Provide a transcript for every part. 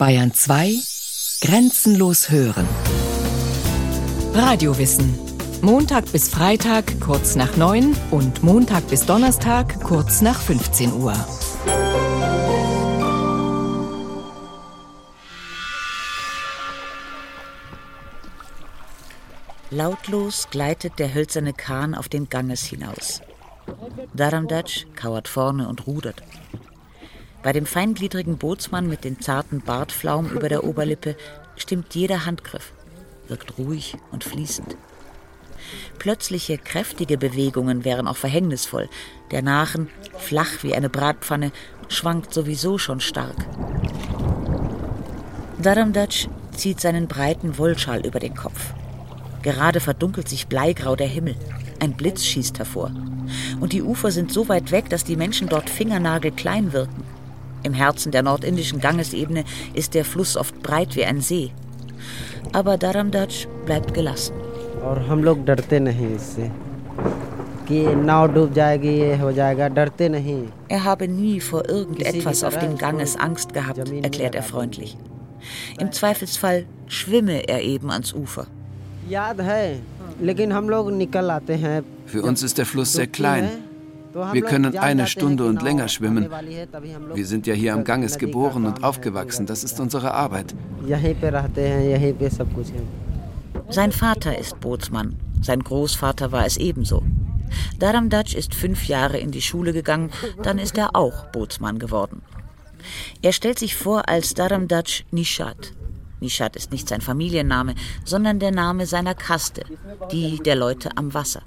Bayern 2 Grenzenlos hören. Radiowissen. Montag bis Freitag kurz nach 9 und Montag bis Donnerstag kurz nach 15 Uhr. Lautlos gleitet der hölzerne Kahn auf den Ganges hinaus. Daramdatsch kauert vorne und rudert. Bei dem feingliedrigen Bootsmann mit den zarten Bartflaumen über der Oberlippe stimmt jeder Handgriff, wirkt ruhig und fließend. Plötzliche, kräftige Bewegungen wären auch verhängnisvoll. Der Nachen, flach wie eine Bratpfanne, schwankt sowieso schon stark. Daramdatsch zieht seinen breiten Wollschal über den Kopf. Gerade verdunkelt sich bleigrau der Himmel. Ein Blitz schießt hervor. Und die Ufer sind so weit weg, dass die Menschen dort fingernagelklein wirken. Im Herzen der nordindischen Gangesebene ist der Fluss oft breit wie ein See. Aber Dharamdach bleibt gelassen. Er habe nie vor irgendetwas auf dem Ganges Angst gehabt, erklärt er freundlich. Im Zweifelsfall schwimme er eben ans Ufer. Für uns ist der Fluss sehr klein. Wir können eine Stunde und länger schwimmen. Wir sind ja hier am Ganges geboren und aufgewachsen. Das ist unsere Arbeit. Sein Vater ist Bootsmann. Sein Großvater war es ebenso. Dharamdach ist fünf Jahre in die Schule gegangen, dann ist er auch Bootsmann geworden. Er stellt sich vor als Dharamdach Nishat. Nishat ist nicht sein Familienname, sondern der Name seiner Kaste, die der Leute am Wasser.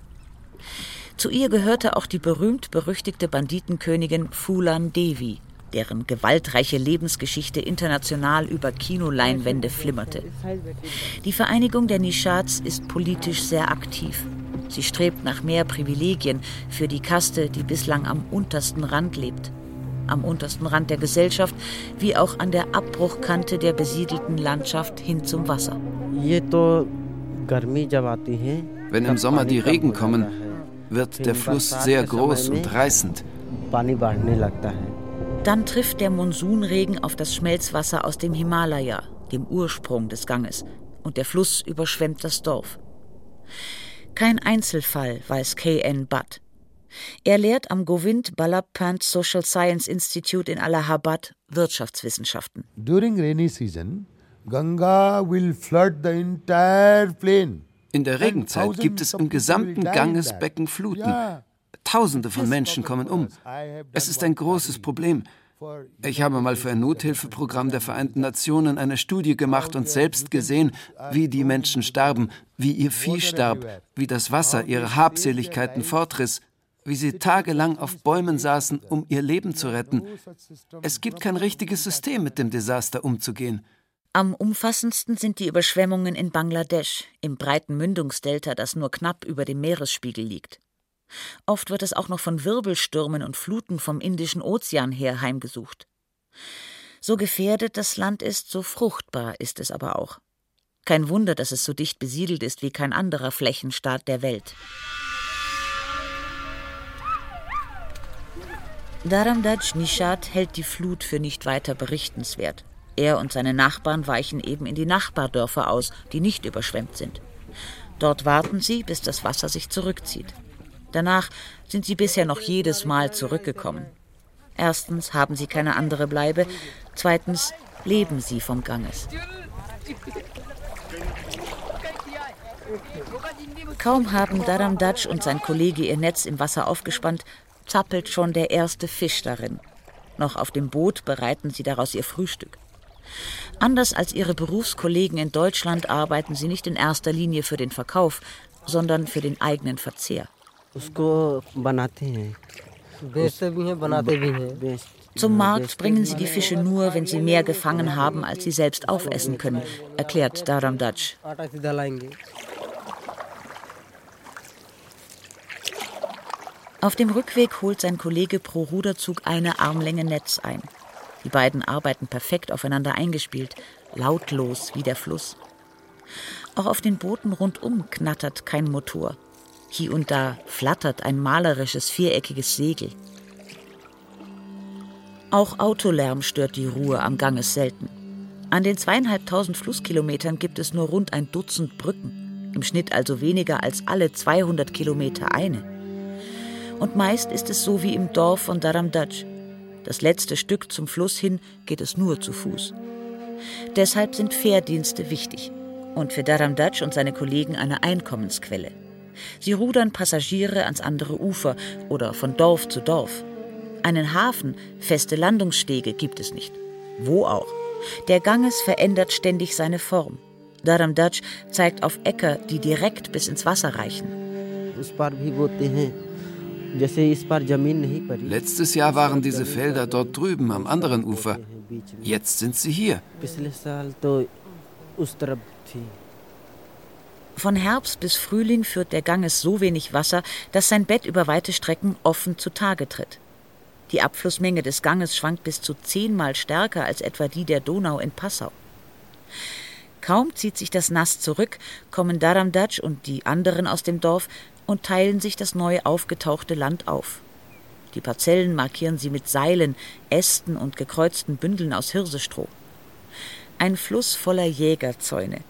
Zu ihr gehörte auch die berühmt-berüchtigte Banditenkönigin Fulan Devi, deren gewaltreiche Lebensgeschichte international über Kinoleinwände flimmerte. Die Vereinigung der Nishats ist politisch sehr aktiv. Sie strebt nach mehr Privilegien für die Kaste, die bislang am untersten Rand lebt. Am untersten Rand der Gesellschaft, wie auch an der Abbruchkante der besiedelten Landschaft hin zum Wasser. Wenn im Sommer die Regen kommen, wird der Fluss sehr groß und reißend. Dann trifft der Monsunregen auf das Schmelzwasser aus dem Himalaya, dem Ursprung des Ganges, und der Fluss überschwemmt das Dorf. Kein Einzelfall, weiß K.N. Butt. Er lehrt am Govind Ballabh Pant Social Science Institute in Allahabad Wirtschaftswissenschaften. During rainy season, Ganga will flood the entire plain. In der Regenzeit gibt es im gesamten Gangesbecken Fluten. Tausende von Menschen kommen um. Es ist ein großes Problem. Ich habe mal für ein Nothilfeprogramm der Vereinten Nationen eine Studie gemacht und selbst gesehen, wie die Menschen starben, wie ihr Vieh starb, wie das Wasser ihre Habseligkeiten fortriss, wie sie tagelang auf Bäumen saßen, um ihr Leben zu retten. Es gibt kein richtiges System, mit dem Desaster umzugehen. Am umfassendsten sind die Überschwemmungen in Bangladesch, im breiten Mündungsdelta, das nur knapp über dem Meeresspiegel liegt. Oft wird es auch noch von Wirbelstürmen und Fluten vom Indischen Ozean her heimgesucht. So gefährdet das Land ist, so fruchtbar ist es aber auch. Kein Wunder, dass es so dicht besiedelt ist wie kein anderer Flächenstaat der Welt. Dharamdaj Nishad hält die Flut für nicht weiter berichtenswert. Er und seine Nachbarn weichen eben in die Nachbardörfer aus, die nicht überschwemmt sind. Dort warten sie, bis das Wasser sich zurückzieht. Danach sind sie bisher noch jedes Mal zurückgekommen. Erstens haben sie keine andere Bleibe, zweitens leben sie vom Ganges. Kaum haben Dharamdaj und sein Kollege ihr Netz im Wasser aufgespannt, zappelt schon der erste Fisch darin. Noch auf dem Boot bereiten sie daraus ihr Frühstück. Anders als ihre Berufskollegen in Deutschland arbeiten sie nicht in erster Linie für den Verkauf, sondern für den eigenen Verzehr. Zum Markt bringen sie die Fische nur, wenn sie mehr gefangen haben, als sie selbst aufessen können, erklärt Daram Dutch. Auf dem Rückweg holt sein Kollege pro Ruderzug eine Armlänge Netz ein. Die beiden arbeiten perfekt aufeinander eingespielt, lautlos wie der Fluss. Auch auf den Booten rundum knattert kein Motor. Hier und da flattert ein malerisches viereckiges Segel. Auch Autolärm stört die Ruhe am Ganges selten. An den zweieinhalbtausend Flusskilometern gibt es nur rund ein Dutzend Brücken, im Schnitt also weniger als alle 200 Kilometer eine. Und meist ist es so wie im Dorf von Dharamdaj. Das letzte Stück zum Fluss hin geht es nur zu Fuß. Deshalb sind Fährdienste wichtig und für Dharamdaj und seine Kollegen eine Einkommensquelle. Sie rudern Passagiere ans andere Ufer oder von Dorf zu Dorf. Einen Hafen, feste Landungsstege gibt es nicht. Wo auch. Der Ganges verändert ständig seine Form. Dharamdaj zeigt auf Äcker, die direkt bis ins Wasser reichen. Letztes Jahr waren diese Felder dort drüben am anderen Ufer. Jetzt sind sie hier. Von Herbst bis Frühling führt der Ganges so wenig Wasser, dass sein Bett über weite Strecken offen zutage tritt. Die Abflussmenge des Ganges schwankt bis zu zehnmal stärker als etwa die der Donau in Passau. Kaum zieht sich das Nass zurück, kommen Daramdaj und die anderen aus dem Dorf und teilen sich das neu aufgetauchte Land auf. Die Parzellen markieren sie mit Seilen, Ästen und gekreuzten Bündeln aus Hirsestroh. Ein Fluss voller Jägerzäune.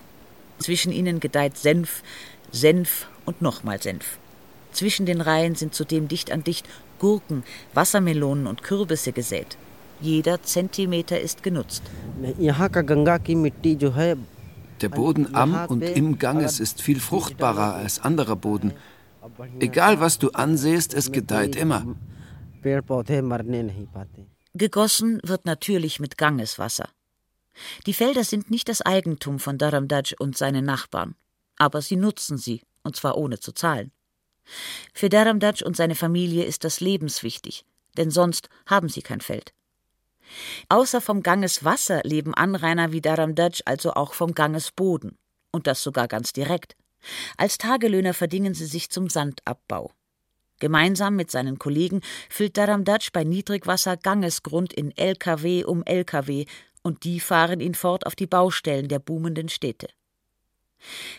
Zwischen ihnen gedeiht Senf, Senf und nochmal Senf. Zwischen den Reihen sind zudem dicht an dicht Gurken, Wassermelonen und Kürbisse gesät. Jeder Zentimeter ist genutzt. Der Boden am und im Ganges ist viel fruchtbarer als anderer Boden. Egal was du ansehst, es gedeiht immer. Gegossen wird natürlich mit Gangeswasser. Die Felder sind nicht das Eigentum von Dharamdaj und seinen Nachbarn, aber sie nutzen sie, und zwar ohne zu zahlen. Für Dharamdaj und seine Familie ist das lebenswichtig, denn sonst haben sie kein Feld. Außer vom Gangeswasser leben Anrainer wie Dharamdaj also auch vom Gangesboden, und das sogar ganz direkt. Als Tagelöhner verdingen sie sich zum Sandabbau. Gemeinsam mit seinen Kollegen füllt Dharamdaj bei Niedrigwasser Gangesgrund in LKW um LKW und die fahren ihn fort auf die Baustellen der boomenden Städte.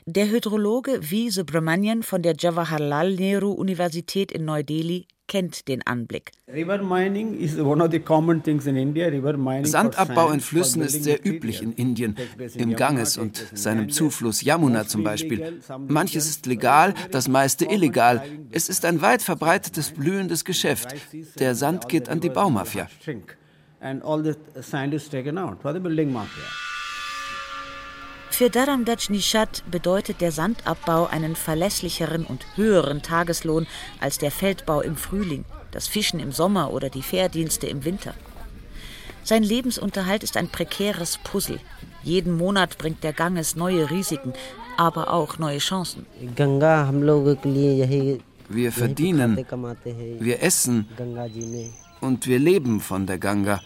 Der Hydrologe V. Subramanian von der Jawaharlal Nehru Universität in Neu-Delhi kennt den Anblick. Sandabbau in Flüssen ist sehr üblich in Indien, im Ganges und seinem Zufluss Yamuna zum Beispiel. Manches ist legal, das meiste illegal. Es ist ein weit verbreitetes, blühendes Geschäft. Der Sand geht an die Baumafia and all the sand is taken out for the building mafia. Für Dharamdaj Nishat bedeutet der Sandabbau einen verlässlicheren und höheren Tageslohn als der Feldbau im Frühling, das Fischen im Sommer oder die Fährdienste im Winter. Sein Lebensunterhalt ist ein prekäres Puzzle. Jeden Monat bringt der Ganges neue Risiken, aber auch neue Chancen. Wir verdienen, wir essen, und wir leben von der Ganga.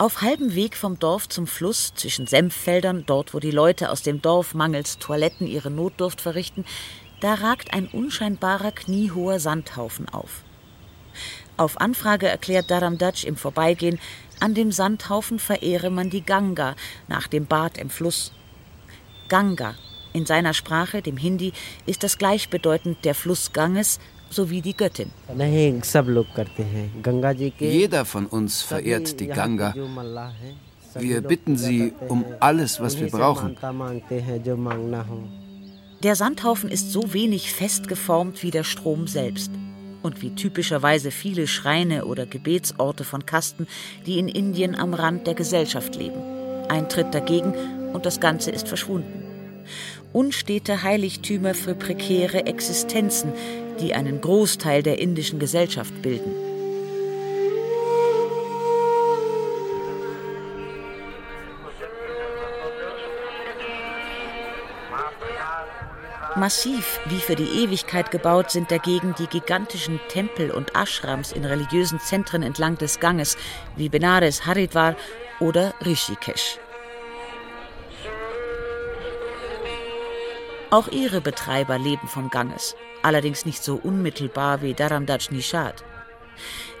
Auf halbem Weg vom Dorf zum Fluss, zwischen Senffeldern, dort wo die Leute aus dem Dorf mangels Toiletten ihre Notdurft verrichten, da ragt ein unscheinbarer kniehoher Sandhaufen auf. Auf Anfrage erklärt Dharamdaj im Vorbeigehen, an dem Sandhaufen verehre man die Ganga nach dem Bad im Fluss. Ganga, in seiner Sprache, dem Hindi, ist das gleichbedeutend der Fluss Ganges sowie die Göttin. Jeder von uns verehrt die Ganga. Wir bitten sie um alles, was wir brauchen. Der Sandhaufen ist so wenig fest geformt wie der Strom selbst und wie typischerweise viele Schreine oder Gebetsorte von Kasten, die in Indien am Rand der Gesellschaft leben. Ein Tritt dagegen und das Ganze ist verschwunden. Unstete Heiligtümer für prekäre Existenzen, die einen Großteil der indischen Gesellschaft bilden. Massiv wie für die Ewigkeit gebaut sind dagegen die gigantischen Tempel und Ashrams in religiösen Zentren entlang des Ganges wie Benares, Haridwar oder Rishikesh. Auch ihre Betreiber leben vom Ganges, allerdings nicht so unmittelbar wie Dharamdaj Nishad.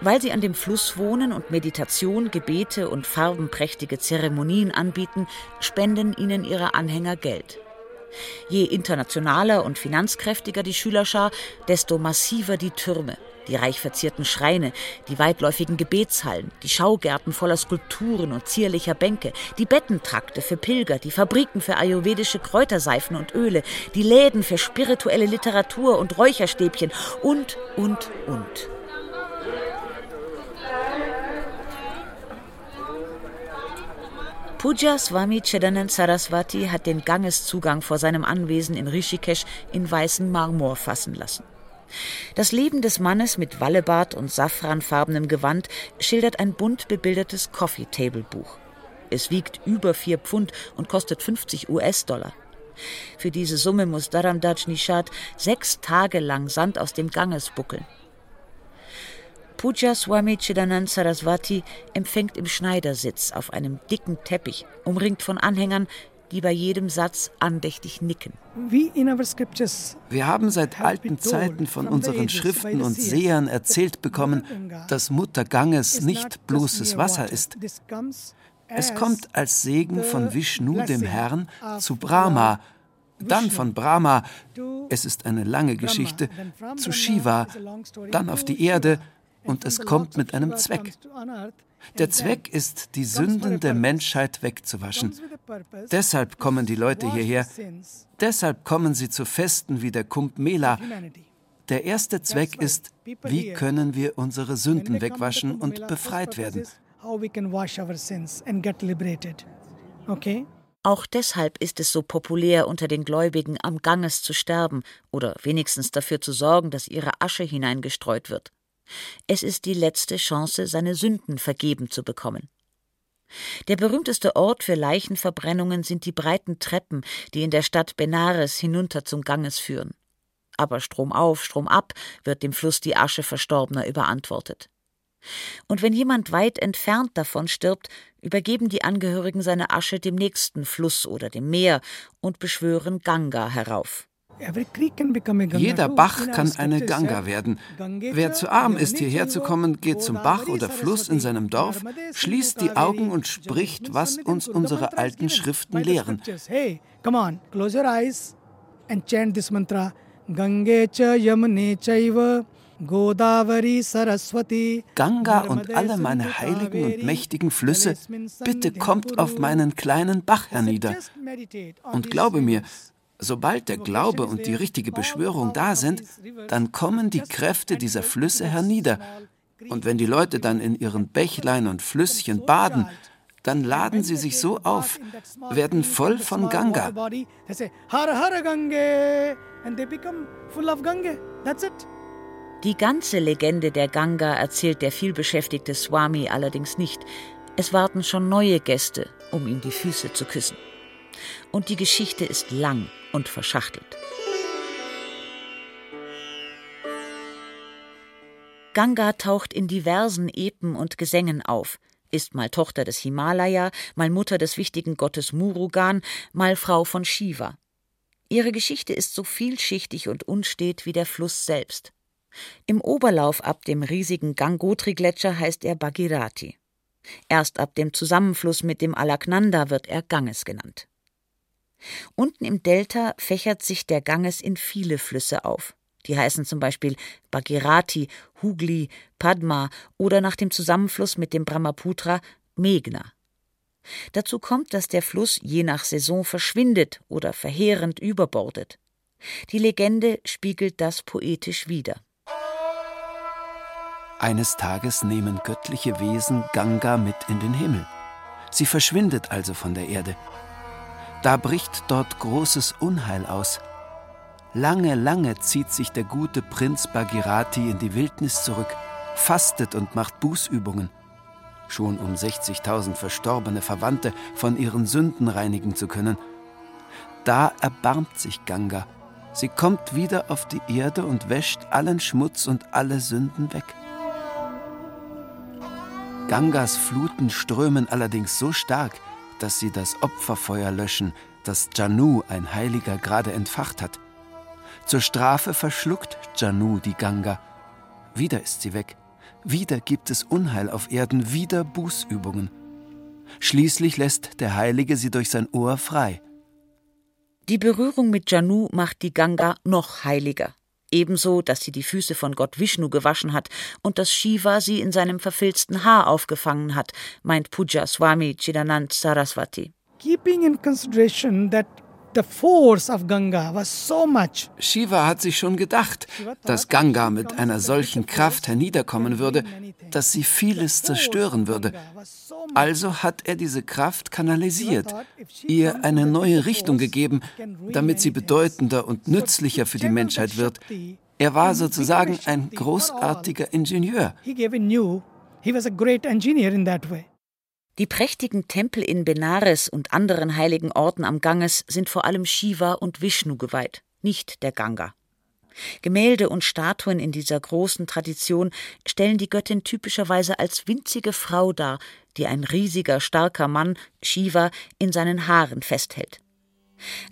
Weil sie an dem Fluss wohnen und Meditation, Gebete und farbenprächtige Zeremonien anbieten, spenden ihnen ihre Anhänger Geld. Je internationaler und finanzkräftiger die Schülerschar, desto massiver die Türme, die reich verzierten Schreine, die weitläufigen Gebetshallen, die Schaugärten voller Skulpturen und zierlicher Bänke, die Bettentrakte für Pilger, die Fabriken für ayurvedische Kräuterseifen und Öle, die Läden für spirituelle Literatur und Räucherstäbchen und, und, und. Puja Swami Chedanand Saraswati hat den Gangeszugang vor seinem Anwesen in Rishikesh in weißen Marmor fassen lassen. Das Leben des Mannes mit Wallebart und safranfarbenem Gewand schildert ein bunt bebildertes Coffee-Table-Buch. Es wiegt über vier Pfund und kostet 50 US-Dollar. Für diese Summe muss Dharamdaj Nishad sechs Tage lang Sand aus dem Ganges buckeln. Puja Swami Chidanand Saraswati empfängt im Schneidersitz auf einem dicken Teppich, umringt von Anhängern, die bei jedem Satz andächtig nicken. Wir haben seit alten Zeiten von unseren Schriften und Sehern erzählt bekommen, dass Mutter Ganges nicht bloßes Wasser ist. Es kommt als Segen von Vishnu, dem Herrn, zu Brahma, dann von Brahma, es ist eine lange Geschichte, zu Shiva, dann auf die Erde, und es kommt mit einem Zweck. Der Zweck ist, die Sünden der Menschheit wegzuwaschen. Deshalb kommen die Leute hierher. Deshalb kommen sie zu Festen wie der Kumbh Mela. Der erste Zweck ist, wie können wir unsere Sünden wegwaschen und befreit werden. Auch deshalb ist es so populär unter den Gläubigen am Ganges zu sterben oder wenigstens dafür zu sorgen, dass ihre Asche hineingestreut wird. Es ist die letzte Chance, seine Sünden vergeben zu bekommen. Der berühmteste Ort für Leichenverbrennungen sind die breiten Treppen, die in der Stadt Benares hinunter zum Ganges führen. Aber Strom auf, Strom ab wird dem Fluss die Asche Verstorbener überantwortet. Und wenn jemand weit entfernt davon stirbt, übergeben die Angehörigen seine Asche dem nächsten Fluss oder dem Meer und beschwören Ganga herauf. Jeder Bach kann eine Ganga werden. Wer zu arm ist, hierher zu kommen, geht zum Bach oder Fluss in seinem Dorf, schließt die Augen und spricht, was uns unsere alten Schriften lehren. Ganga und alle meine heiligen und mächtigen Flüsse, bitte kommt auf meinen kleinen Bach hernieder. Und glaube mir, Sobald der Glaube und die richtige Beschwörung da sind, dann kommen die Kräfte dieser Flüsse hernieder. Und wenn die Leute dann in ihren Bächlein und Flüsschen baden, dann laden sie sich so auf, werden voll von Ganga. Die ganze Legende der Ganga erzählt der vielbeschäftigte Swami allerdings nicht. Es warten schon neue Gäste, um ihm die Füße zu küssen. Und die Geschichte ist lang und verschachtelt. Ganga taucht in diversen Epen und Gesängen auf, ist mal Tochter des Himalaya, mal Mutter des wichtigen Gottes Murugan, mal Frau von Shiva. Ihre Geschichte ist so vielschichtig und unstet wie der Fluss selbst. Im Oberlauf ab dem riesigen Gangotri-Gletscher heißt er Bhagirati. Erst ab dem Zusammenfluss mit dem Alaknanda wird er Ganges genannt. Unten im Delta fächert sich der Ganges in viele Flüsse auf. Die heißen zum Beispiel Bhagirati, Hugli, Padma oder nach dem Zusammenfluss mit dem Brahmaputra Meghna. Dazu kommt, dass der Fluss je nach Saison verschwindet oder verheerend überbordet. Die Legende spiegelt das poetisch wider. Eines Tages nehmen göttliche Wesen Ganga mit in den Himmel. Sie verschwindet also von der Erde. Da bricht dort großes Unheil aus. Lange, lange zieht sich der gute Prinz Bagirati in die Wildnis zurück, fastet und macht Bußübungen, schon um 60.000 verstorbene Verwandte von ihren Sünden reinigen zu können. Da erbarmt sich Ganga. Sie kommt wieder auf die Erde und wäscht allen Schmutz und alle Sünden weg. Gangas Fluten strömen allerdings so stark, dass sie das Opferfeuer löschen, das Janu, ein Heiliger, gerade entfacht hat. Zur Strafe verschluckt Janu die Ganga. Wieder ist sie weg. Wieder gibt es Unheil auf Erden, wieder Bußübungen. Schließlich lässt der Heilige sie durch sein Ohr frei. Die Berührung mit Janu macht die Ganga noch heiliger. Ebenso, dass sie die Füße von Gott Vishnu gewaschen hat und dass Shiva sie in seinem verfilzten Haar aufgefangen hat, meint Puja Swami Chidanand Saraswati. Keeping in consideration that the force of Ganga was so much. Shiva hat sich schon gedacht, dass Ganga mit einer solchen Kraft herniederkommen würde, dass sie vieles zerstören würde. Also hat er diese Kraft kanalisiert, ihr eine neue Richtung gegeben, damit sie bedeutender und nützlicher für die Menschheit wird. Er war sozusagen ein großartiger Ingenieur. Die prächtigen Tempel in Benares und anderen heiligen Orten am Ganges sind vor allem Shiva und Vishnu geweiht, nicht der Ganga. Gemälde und Statuen in dieser großen Tradition stellen die Göttin typischerweise als winzige Frau dar, die ein riesiger, starker Mann, Shiva, in seinen Haaren festhält.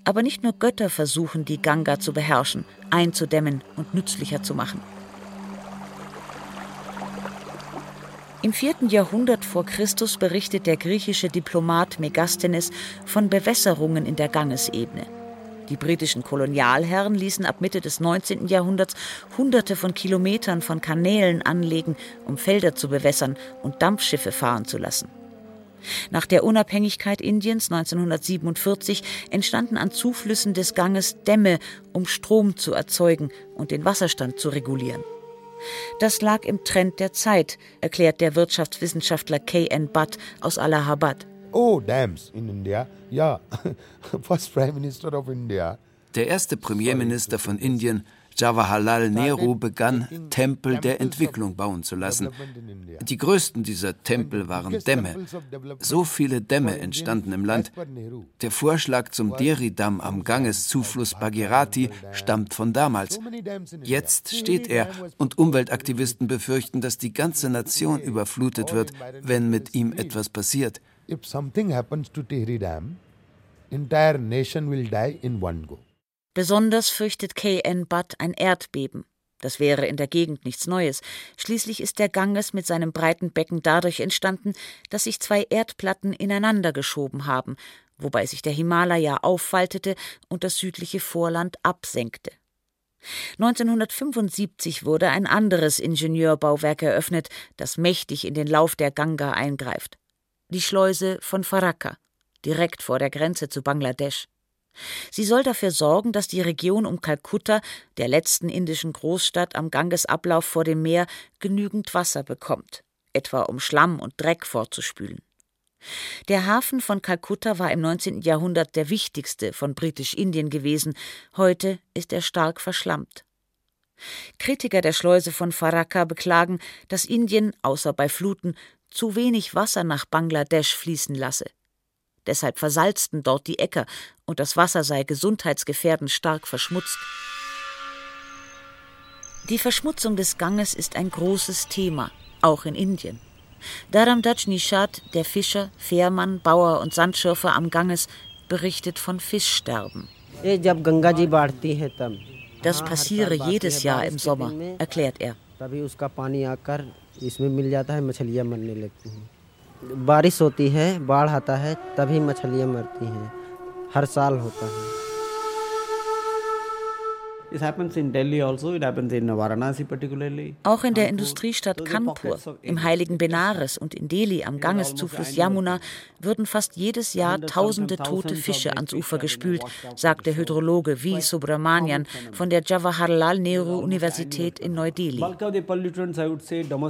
Aber nicht nur Götter versuchen, die Ganga zu beherrschen, einzudämmen und nützlicher zu machen. Im vierten Jahrhundert vor Christus berichtet der griechische Diplomat Megasthenes von Bewässerungen in der Gangesebene. Die britischen Kolonialherren ließen ab Mitte des 19. Jahrhunderts Hunderte von Kilometern von Kanälen anlegen, um Felder zu bewässern und Dampfschiffe fahren zu lassen. Nach der Unabhängigkeit Indiens 1947 entstanden an Zuflüssen des Ganges Dämme, um Strom zu erzeugen und den Wasserstand zu regulieren. Das lag im Trend der Zeit, erklärt der Wirtschaftswissenschaftler K.N. Butt aus Allahabad. Oh, dams in India. Ja, first Prime Minister of India. Der erste Premierminister von Indien Jawaharlal Nehru begann, Tempel der Entwicklung bauen zu lassen. Die größten dieser Tempel waren Dämme. So viele Dämme entstanden im Land. Der Vorschlag zum Deri-Damm am Gangeszufluss Bhagirati stammt von damals. Jetzt steht er und Umweltaktivisten befürchten, dass die ganze Nation überflutet wird, wenn mit ihm etwas passiert. If something happens to Tehri Dam, entire nation will die in one go. Besonders fürchtet K.N. Butt ein Erdbeben. Das wäre in der Gegend nichts Neues. Schließlich ist der Ganges mit seinem breiten Becken dadurch entstanden, dass sich zwei Erdplatten ineinander geschoben haben, wobei sich der Himalaya auffaltete und das südliche Vorland absenkte. 1975 wurde ein anderes Ingenieurbauwerk eröffnet, das mächtig in den Lauf der Ganga eingreift. Die Schleuse von Farakka, direkt vor der Grenze zu Bangladesch. Sie soll dafür sorgen, dass die Region um Kalkutta, der letzten indischen Großstadt am Gangesablauf vor dem Meer, genügend Wasser bekommt, etwa um Schlamm und Dreck fortzuspülen. Der Hafen von Kalkutta war im 19. Jahrhundert der wichtigste von Britisch-Indien gewesen, heute ist er stark verschlammt. Kritiker der Schleuse von Farakka beklagen, dass Indien, außer bei Fluten, zu wenig Wasser nach Bangladesch fließen lasse. Deshalb versalzten dort die Äcker und das Wasser sei gesundheitsgefährdend stark verschmutzt. Die Verschmutzung des Ganges ist ein großes Thema, auch in Indien. Dharamdaj Nishad, der Fischer, Fährmann, Bauer und Sandschürfer am Ganges, berichtet von Fischsterben. Das passiere jedes Jahr im Sommer, erklärt er. बारिश होती है बाढ़ आता है तभी मछलियाँ मरती हैं। हर साल होता है। Auch in der Industriestadt Kanpur, im heiligen Benares und in Delhi am Gangeszufluss Yamuna würden fast jedes Jahr tausende tote Fische ans Ufer gespült, sagt der Hydrologe V. Subramanian von der Jawaharlal Nehru Universität in Neu-Delhi.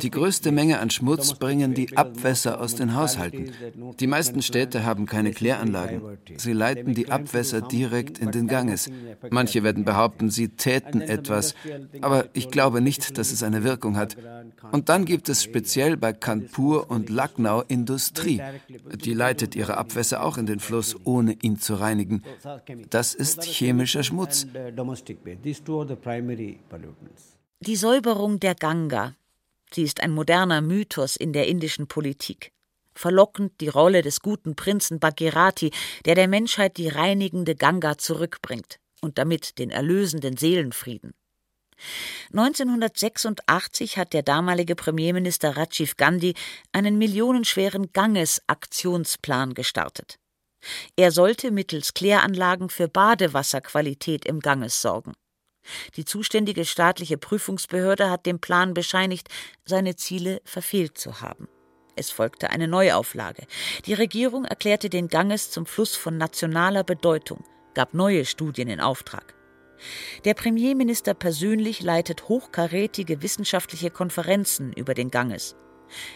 Die größte Menge an Schmutz bringen die Abwässer aus den Haushalten. Die meisten Städte haben keine Kläranlagen. Sie leiten die Abwässer direkt in den Ganges. Manche werden behaupten, sie täten etwas, aber ich glaube nicht, dass es eine Wirkung hat. Und dann gibt es speziell bei Kanpur und Lucknow Industrie. Die leitet ihre Abwässer auch in den Fluss, ohne ihn zu reinigen. Das ist chemischer Schmutz. Die Säuberung der Ganga. Sie ist ein moderner Mythos in der indischen Politik verlockend die Rolle des guten Prinzen Bhagirati, der der Menschheit die reinigende Ganga zurückbringt und damit den erlösenden Seelenfrieden. 1986 hat der damalige Premierminister Rajiv Gandhi einen millionenschweren Ganges-Aktionsplan gestartet. Er sollte mittels Kläranlagen für Badewasserqualität im Ganges sorgen. Die zuständige staatliche Prüfungsbehörde hat dem Plan bescheinigt, seine Ziele verfehlt zu haben. Es folgte eine Neuauflage. Die Regierung erklärte den Ganges zum Fluss von nationaler Bedeutung, gab neue Studien in Auftrag. Der Premierminister persönlich leitet hochkarätige wissenschaftliche Konferenzen über den Ganges.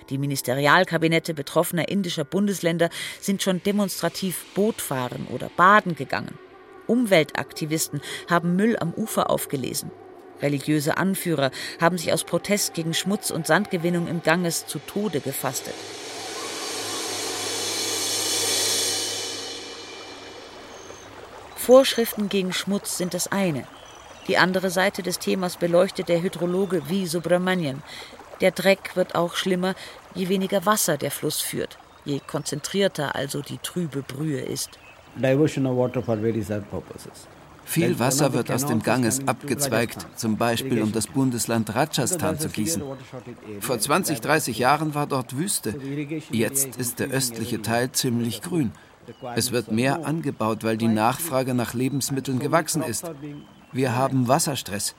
Die Ministerialkabinette betroffener indischer Bundesländer sind schon demonstrativ Boot fahren oder baden gegangen. Umweltaktivisten haben Müll am Ufer aufgelesen. Religiöse Anführer haben sich aus Protest gegen Schmutz- und Sandgewinnung im Ganges zu Tode gefastet. Vorschriften gegen Schmutz sind das eine. Die andere Seite des Themas beleuchtet der Hydrologe V. Subramanian. Der Dreck wird auch schlimmer, je weniger Wasser der Fluss führt, je konzentrierter also die trübe Brühe ist. Viel Wasser wird aus dem Ganges abgezweigt, zum Beispiel um das Bundesland Rajasthan zu gießen. Vor 20, 30 Jahren war dort Wüste. Jetzt ist der östliche Teil ziemlich grün. Es wird mehr angebaut, weil die Nachfrage nach Lebensmitteln gewachsen ist. Wir haben Wasserstress.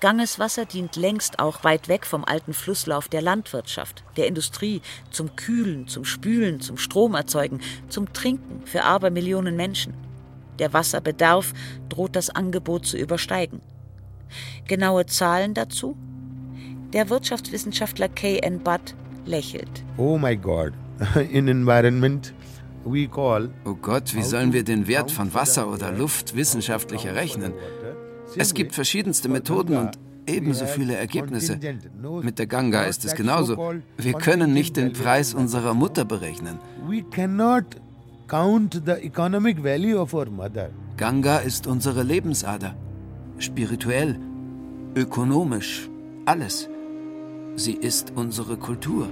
Gangeswasser dient längst auch weit weg vom alten Flusslauf der Landwirtschaft, der Industrie, zum Kühlen, zum Spülen, zum Stromerzeugen, zum Trinken für Abermillionen Menschen. Der Wasserbedarf droht das Angebot zu übersteigen. Genaue Zahlen dazu? Der Wirtschaftswissenschaftler K.N. Budd lächelt. Oh my God, in environment Oh Gott, wie sollen wir den Wert von Wasser oder Luft wissenschaftlich errechnen? Es gibt verschiedenste Methoden und ebenso viele Ergebnisse. Mit der Ganga ist es genauso. Wir können nicht den Preis unserer Mutter berechnen. Ganga ist unsere Lebensader. Spirituell, ökonomisch, alles. Sie ist unsere Kultur.